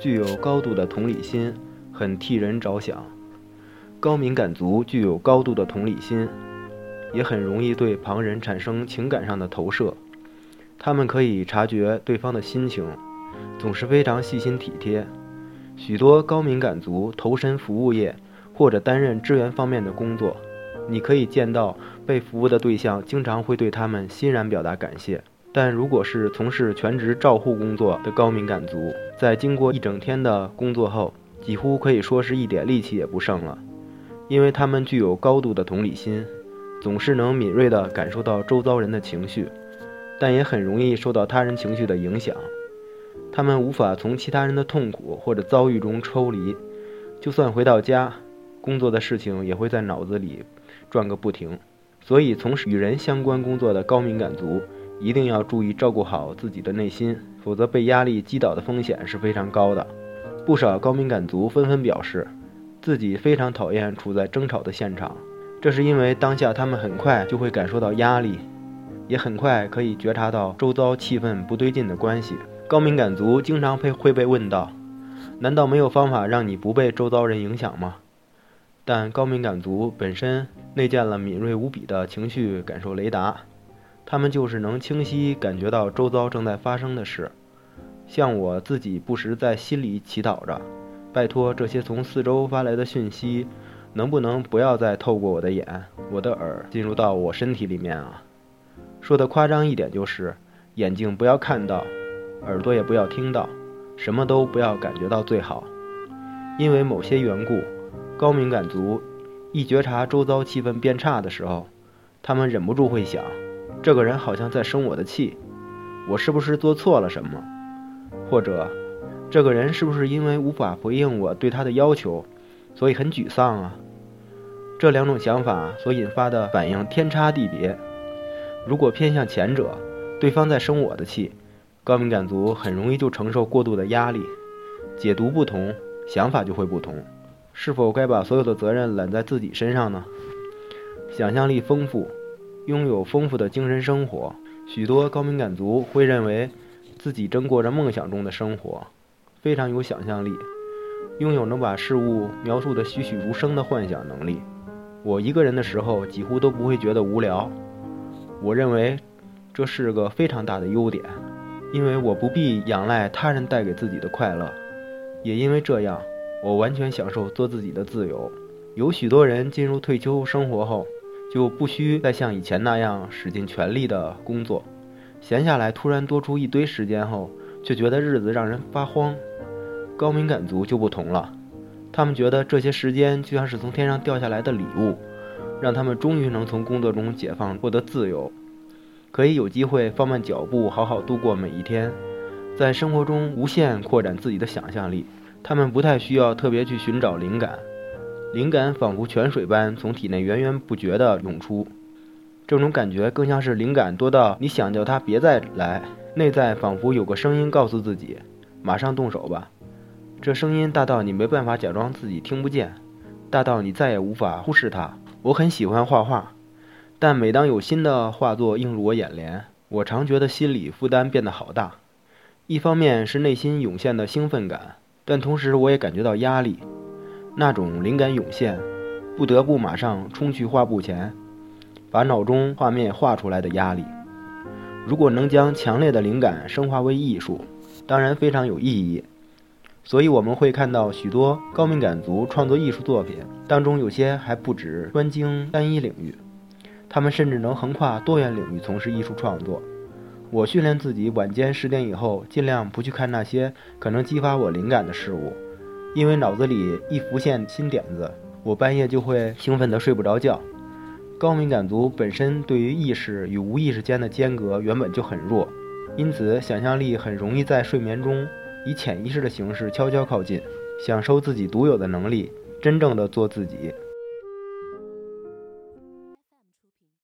具有高度的同理心，很替人着想。高敏感族具有高度的同理心，也很容易对旁人产生情感上的投射。他们可以察觉对方的心情，总是非常细心体贴。许多高敏感族投身服务业或者担任支援方面的工作，你可以见到被服务的对象经常会对他们欣然表达感谢。但如果是从事全职照护工作的高敏感族，在经过一整天的工作后，几乎可以说是一点力气也不剩了，因为他们具有高度的同理心，总是能敏锐地感受到周遭人的情绪，但也很容易受到他人情绪的影响。他们无法从其他人的痛苦或者遭遇中抽离，就算回到家，工作的事情也会在脑子里转个不停。所以，从事与人相关工作的高敏感族一定要注意照顾好自己的内心，否则被压力击倒的风险是非常高的。不少高敏感族纷纷表示，自己非常讨厌处在争吵的现场，这是因为当下他们很快就会感受到压力，也很快可以觉察到周遭气氛不对劲的关系。高敏感族经常被会被问到：“难道没有方法让你不被周遭人影响吗？”但高敏感族本身内建了敏锐无比的情绪感受雷达，他们就是能清晰感觉到周遭正在发生的事。像我自己不时在心里祈祷着：“拜托，这些从四周发来的讯息，能不能不要再透过我的眼、我的耳进入到我身体里面啊？”说的夸张一点，就是眼睛不要看到。耳朵也不要听到，什么都不要感觉到最好，因为某些缘故，高敏感族一觉察周遭气氛变差的时候，他们忍不住会想：这个人好像在生我的气，我是不是做错了什么？或者，这个人是不是因为无法回应我对他的要求，所以很沮丧啊？这两种想法所引发的反应天差地别。如果偏向前者，对方在生我的气。高敏感族很容易就承受过度的压力，解读不同，想法就会不同。是否该把所有的责任揽在自己身上呢？想象力丰富，拥有丰富的精神生活，许多高敏感族会认为自己正过着梦想中的生活，非常有想象力，拥有能把事物描述得栩栩如生的幻想能力。我一个人的时候几乎都不会觉得无聊，我认为这是个非常大的优点。因为我不必仰赖他人带给自己的快乐，也因为这样，我完全享受做自己的自由。有许多人进入退休生活后，就不需再像以前那样使尽全力的工作，闲下来突然多出一堆时间后，却觉得日子让人发慌。高敏感族就不同了，他们觉得这些时间就像是从天上掉下来的礼物，让他们终于能从工作中解放，获得自由。可以有机会放慢脚步，好好度过每一天，在生活中无限扩展自己的想象力。他们不太需要特别去寻找灵感，灵感仿佛泉水般从体内源源不绝地涌出。这种感觉更像是灵感多到你想叫它别再来，内在仿佛有个声音告诉自己：马上动手吧。这声音大到你没办法假装自己听不见，大到你再也无法忽视它。我很喜欢画画。但每当有新的画作映入我眼帘，我常觉得心理负担变得好大。一方面是内心涌现的兴奋感，但同时我也感觉到压力。那种灵感涌现，不得不马上冲去画布前，把脑中画面画出来的压力。如果能将强烈的灵感升华为艺术，当然非常有意义。所以我们会看到许多高敏感族创作艺术作品，当中有些还不止专精单一领域。他们甚至能横跨多元领域从事艺术创作。我训练自己晚间十点以后尽量不去看那些可能激发我灵感的事物，因为脑子里一浮现新点子，我半夜就会兴奋得睡不着觉。高敏感族本身对于意识与无意识间的间隔原本就很弱，因此想象力很容易在睡眠中以潜意识的形式悄悄靠近，享受自己独有的能力，真正的做自己。